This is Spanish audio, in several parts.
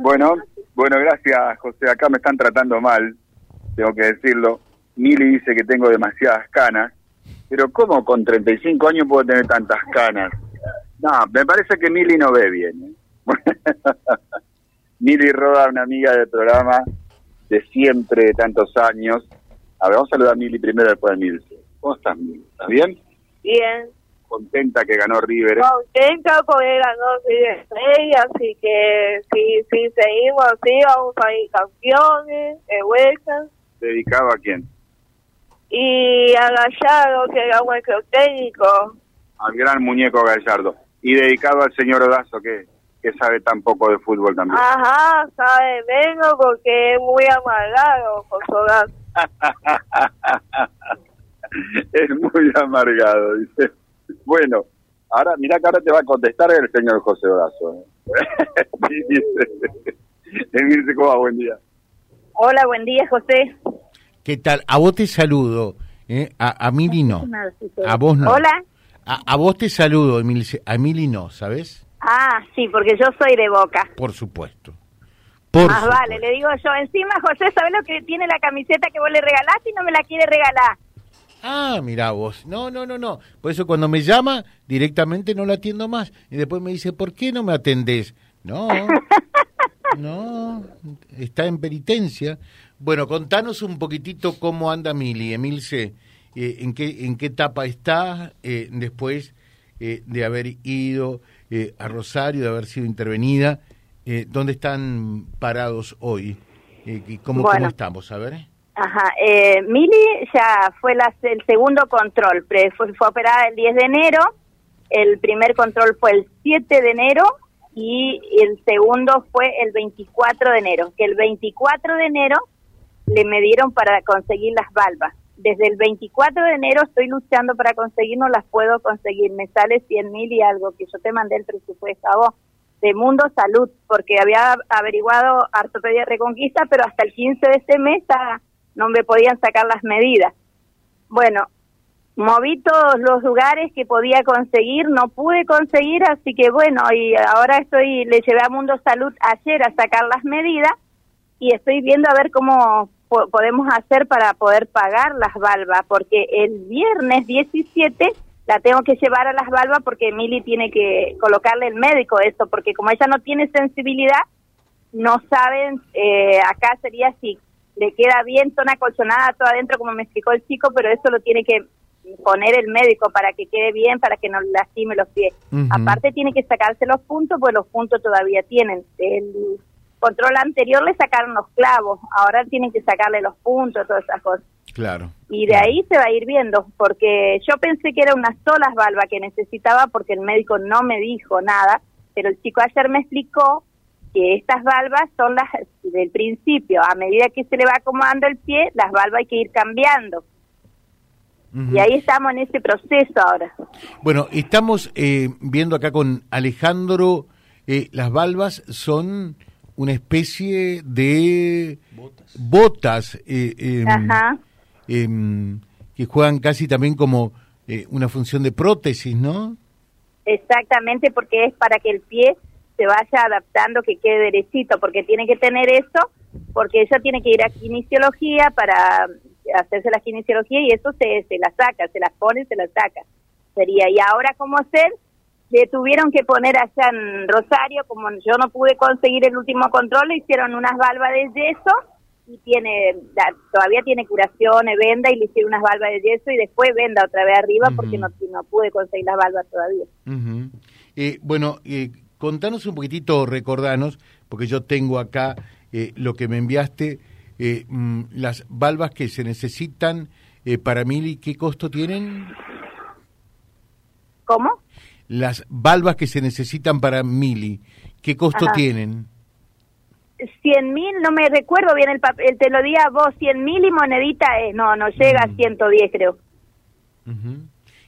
Bueno, bueno, gracias, José. Acá me están tratando mal, tengo que decirlo. Mili dice que tengo demasiadas canas, pero ¿cómo con 35 años puedo tener tantas canas? No, me parece que Mili no ve bien. ¿eh? Mili Roda, una amiga del programa de siempre, de tantos años. A ver, vamos a saludar a Mili primero, después a Mili. ¿Cómo estás, Mili? ¿Estás bien? Bien. Contenta que ganó River. ¿eh? Contenta porque ganó River así que si, si seguimos así, vamos a ir campeones de vuelta. ¿Dedicado a quién? Y a Gallardo, que era nuestro técnico. Al gran muñeco Gallardo. Y dedicado al señor Odazo, que, que sabe tan poco de fútbol también. Ajá, sabe menos porque es muy amargado, José Odazo. es muy amargado, dice. Bueno, ahora, mira que ahora te va a contestar el señor José Odazo. ¿eh? Emilce, ¿cómo va? Buen día. Hola, buen día, José. ¿Qué tal? A vos te saludo. ¿eh? A, a Mili no. A vos no. Hola. A, a vos te saludo, Emilce. A Mili no, ¿sabes? Ah, sí, porque yo soy de Boca. Por supuesto. Por Más supuesto. vale, le digo yo. Encima, José, ¿sabes lo que tiene la camiseta que vos le regalaste y no me la quiere regalar? Ah, mira vos. No, no, no, no. Por eso cuando me llama, directamente no la atiendo más. Y después me dice, ¿por qué no me atendés? No, no, está en penitencia. Bueno, contanos un poquitito cómo anda Mili, Emilce. Eh, en, qué, ¿En qué etapa está eh, después eh, de haber ido eh, a Rosario, de haber sido intervenida? Eh, ¿Dónde están parados hoy? Eh, y ¿cómo, Bueno. ¿Cómo estamos? A ver. Ajá, eh, Mili ya fue la- el segundo control, pre- fue, fue operada el 10 de enero, el primer control fue el 7 de enero y el segundo fue el 24 de enero, que el 24 de enero le midieron para conseguir las valvas. Desde el 24 de enero estoy luchando para conseguir, no las puedo conseguir, me sale 100 mil y algo, que yo te mandé el presupuesto a vos, de Mundo Salud, porque había averiguado Ortopedia Reconquista, pero hasta el 15 de este mes ah, no me podían sacar las medidas. Bueno, moví todos los lugares que podía conseguir, no pude conseguir, así que bueno, y ahora estoy, le llevé a Mundo Salud ayer a sacar las medidas y estoy viendo a ver cómo po- podemos hacer para poder pagar las valvas, porque el viernes 17 la tengo que llevar a las valvas porque Emily tiene que colocarle el médico esto, porque como ella no tiene sensibilidad, no saben, eh, acá sería si le queda bien, zona colchonada todo adentro, como me explicó el chico, pero eso lo tiene que poner el médico para que quede bien, para que no lastime los pies. Aparte tiene que sacarse los puntos, pues los puntos todavía tienen. El control anterior le sacaron los clavos, ahora tienen que sacarle los puntos, todas esas cosas. Claro. Y de ahí se va a ir viendo, porque yo pensé que era una sola valva que necesitaba porque el médico no me dijo nada, pero el chico ayer me explicó que estas valvas son las del principio, a medida que se le va acomodando el pie, las valvas hay que ir cambiando. Y ahí estamos en ese proceso ahora. Bueno, estamos eh, viendo acá con Alejandro, eh, las valvas son una especie de botas, eh, em, Ajá. em, que juegan casi también como eh, una función de prótesis, ¿no? Exactamente, porque es para que el pie se vaya adaptando, que quede derechito, porque tiene que tener eso, porque ella tiene que ir a kinesiología para hacerse la kinesiología y eso se, se la saca, se las pone, se la saca. Sería, y ahora cómo hacer, le tuvieron que poner allá en Rosario, como yo no pude conseguir el último control, le hicieron unas valvas de yeso y tiene la- todavía tiene curaciones, venda y le hicieron unas valvas de yeso y después venda otra vez arriba porque no, no pude conseguir las valvas todavía. Eh, bueno, eh, contanos un poquitito, recordanos, porque yo tengo acá eh, lo que me enviaste, eh, mm, las valvas que se necesitan eh, para Mili, ¿qué costo tienen? ¿Cómo? Las valvas que se necesitan para Mili, ¿qué costo Ajá. tienen? Cien mil, no me recuerdo bien el papel, te lo di a vos, cien mil y monedita es, no, no llega Mm. a 110 creo.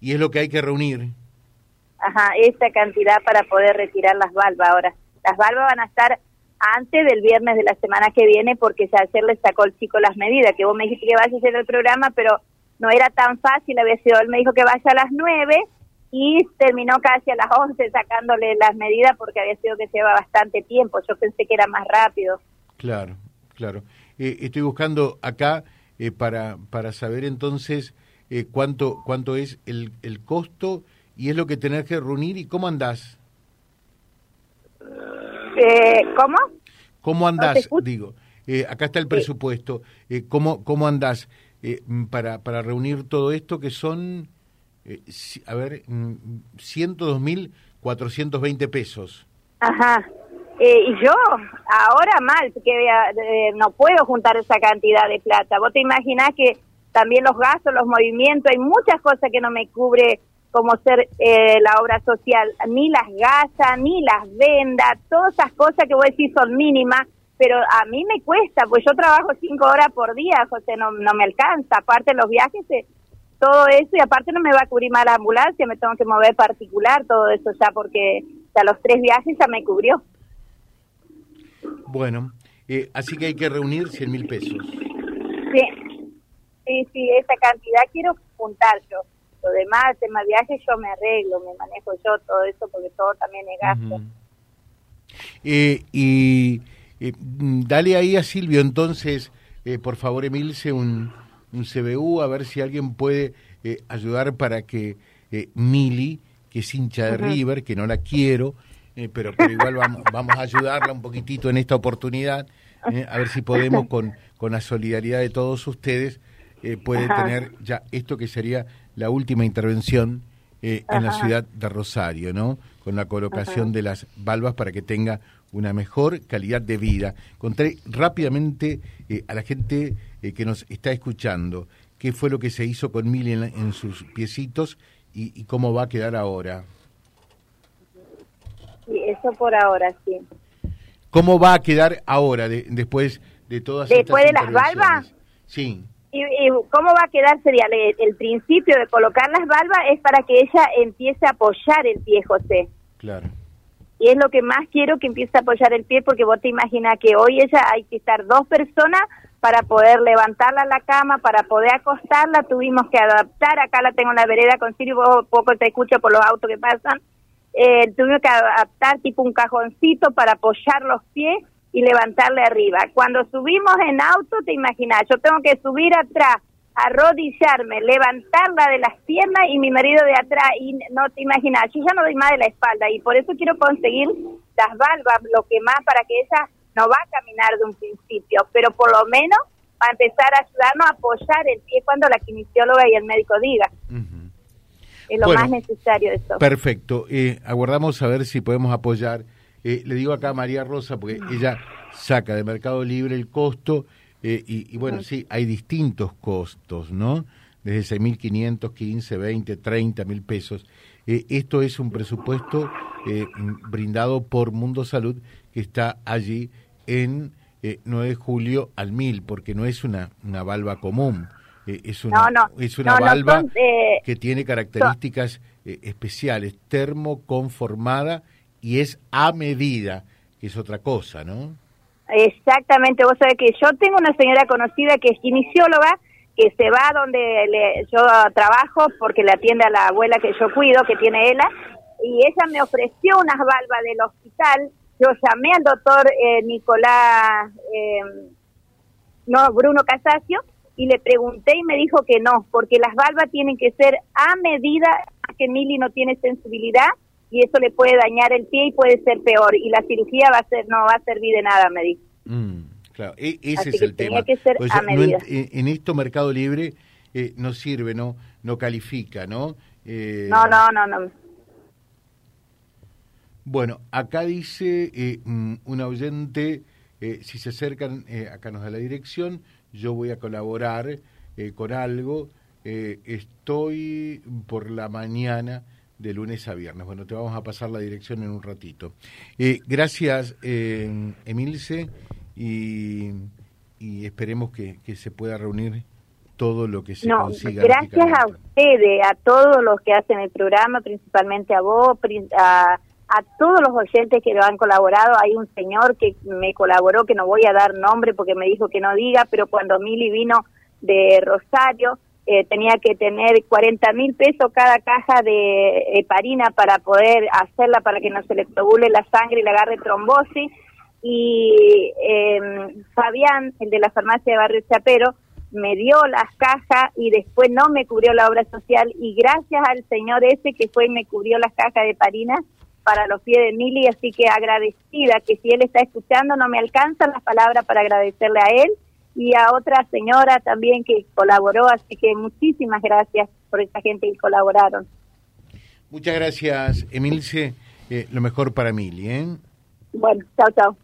Y es lo que hay que reunir. Ajá, esa cantidad para poder retirar las valvas ahora. Las valvas van a estar antes del viernes de la semana que viene porque ayer le sacó el chico las medidas, que vos me dijiste que vayas a hacer el programa, pero no era tan fácil, había sido, él me dijo que vaya a las nueve y terminó casi a las 11 sacándole las medidas porque había sido que lleva bastante tiempo. Yo pensé que era más rápido. Claro, claro. Eh, estoy buscando acá eh, para, para saber entonces eh, cuánto, cuánto es el, el costo y es lo que tenés que reunir y cómo andás. Eh, ¿Cómo? ¿Cómo andás? digo, eh, acá está el presupuesto. Eh, ¿cómo, ¿Cómo andás eh, para, para reunir todo esto que son, eh, a ver, mm, 102.420 pesos? Ajá. Eh, y yo, ahora mal, porque eh, no puedo juntar esa cantidad de plata. Vos te imaginás que también los gastos, los movimientos, hay muchas cosas que no me cubre como ser eh, la obra social, ni las gasas, ni las vendas, todas esas cosas que vos decís son mínimas, pero a mí me cuesta, pues yo trabajo cinco horas por día, José, no, no me alcanza, aparte los viajes, eh, todo eso, y aparte no me va a cubrir más la ambulancia, me tengo que mover particular, todo eso ya, porque ya los tres viajes ya me cubrió. Bueno, eh, así que hay que reunir 100 mil pesos. Sí, sí, sí, esa cantidad quiero juntar yo. Lo demás, tema viajes, yo me arreglo, me manejo yo todo eso, porque todo también es gasto. Eh, y eh, mm, dale ahí a Silvio entonces, eh, por favor, Emilce, un, un CBU, a ver si alguien puede ayudar para que Mili, que es hincha de River, que no la quiero, pero, pero igual vamos, vamos a ayudarla un poquitito en esta oportunidad, a ver si podemos con, con la solidaridad de todos ustedes, eh, puede Ajá. tener ya esto que sería la última intervención eh, en la ciudad de Rosario, ¿no? Con la colocación de las valvas para que tenga una mejor calidad de vida. Conté rápidamente eh, a la gente eh, que nos está escuchando qué fue lo que se hizo con Mili en, sus piecitos y, y cómo va a quedar ahora. Sí, eso por ahora, sí. ¿Cómo va a quedar ahora de- después de todas ¿Después estas de las valvas? Sí. ¿Y, y cómo va a quedar? Sería el, el principio de colocar las valvas es para que ella empiece a apoyar el pie, José. Claro. y es lo que más quiero que empiece a apoyar el pie porque vos te imaginas que hoy ella hay que estar dos personas para poder levantarla a la cama, para poder acostarla, tuvimos que adaptar, acá la tengo en la vereda con Siri, vos poco te escucho por los autos que pasan, eh, tuvimos que adaptar tipo un cajoncito para apoyar los pies y levantarle arriba. Cuando subimos en auto, te imaginas, yo tengo que subir atrás, arrodillarme, levantarla de las piernas y mi marido de atrás, y no te imaginas, yo ya no doy más de la espalda y por eso quiero conseguir las valvas, lo que más para que ella no va a caminar de un principio, pero por lo menos va a empezar a ayudarnos a apoyar el pie cuando la kinesióloga y el médico diga. Ujú. Es lo Bueno, más necesario de esto. Perfecto. Eh, aguardamos a ver si podemos apoyar. Eh, le digo acá a María Rosa, porque ella saca de Mercado Libre el costo, eh, y, y bueno, sí, hay distintos costos, ¿no? Desde 6.500, 15, 20, 30 mil pesos. Eh, esto es un presupuesto brindado por Mundo Salud que está allí en eh, 9 de julio al 1000, porque no es una, una valva común. eh, es una, No, no, es una no, no valva son, eh, que tiene características eh, especiales, termoconformada y es a medida, que es otra cosa, ¿no? Exactamente, vos sabés que yo tengo una señora conocida que es kinesióloga, que se va donde le- yo trabajo porque le atiende a la abuela que yo cuido, que tiene ella, y ella me ofreció unas valvas del hospital. Yo llamé al doctor eh, Nicolás, eh, no, Bruno Casasio, y le pregunté y me dijo que no, porque las valvas tienen que ser a medida que Mili no tiene sensibilidad y eso le puede dañar el pie y puede ser peor y la cirugía va a ser no va a servir de nada, me dijo. Mm, claro, e- ese Así es que el tenía tema. que ser Pues a no en, en esto Mercado Libre eh, no sirve, no no califica, ¿no? Eh, No, no, no, no. Bueno, acá dice eh, mm, un oyente, eh, si se acercan, eh, acá nos da la dirección, yo voy a colaborar eh, con algo, estoy por la mañana de lunes a viernes. Bueno, te vamos a pasar la dirección en un ratito. Eh, gracias, eh, Emilce, y, y esperemos que, que se pueda reunir todo lo que se No, consiga. gracias a ustedes, a todos los que hacen el programa, principalmente a vos, a, a todos los oyentes que lo han colaborado. Hay un señor que me colaboró, que no voy a dar nombre porque me dijo que no diga, pero cuando Mili vino de Rosario, eh, tenía que tener 40 mil pesos cada caja de heparina para poder hacerla para que no se le probule la sangre y le agarre trombosis. Y eh, Fabián, el de la farmacia de Barrio Chapero, me dio las cajas y después no me cubrió la obra social y gracias al señor ese que fue y me cubrió las cajas de heparina para los pies de Mili, así que agradecida que si él está escuchando no me alcanzan las palabras para agradecerle a él y a otra señora también que colaboró, así que muchísimas gracias por esa gente que colaboraron. Muchas gracias, Emilce. Eh, lo mejor para Mili, ¿eh? Bueno, chao, chao.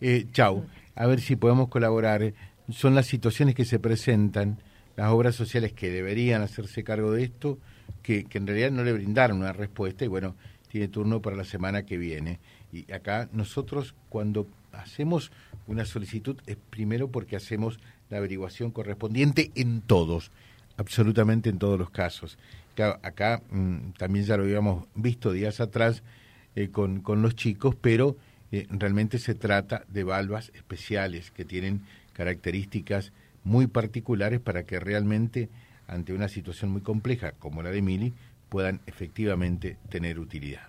Eh, chao. A ver si podemos colaborar. Son las situaciones que se presentan, las obras sociales que deberían hacerse cargo de esto, que, que en realidad no le brindaron una respuesta y bueno, tiene turno para la semana que viene. Y acá nosotros cuando hacemos una solicitud es primero porque hacemos la averiguación correspondiente en todos, absolutamente en todos los casos. acá mm, también ya lo habíamos visto días atrás eh, con, con los chicos, pero eh, realmente se trata de valvas especiales que tienen características muy particulares para que realmente ante una situación muy compleja como la de Mili puedan efectivamente tener utilidad.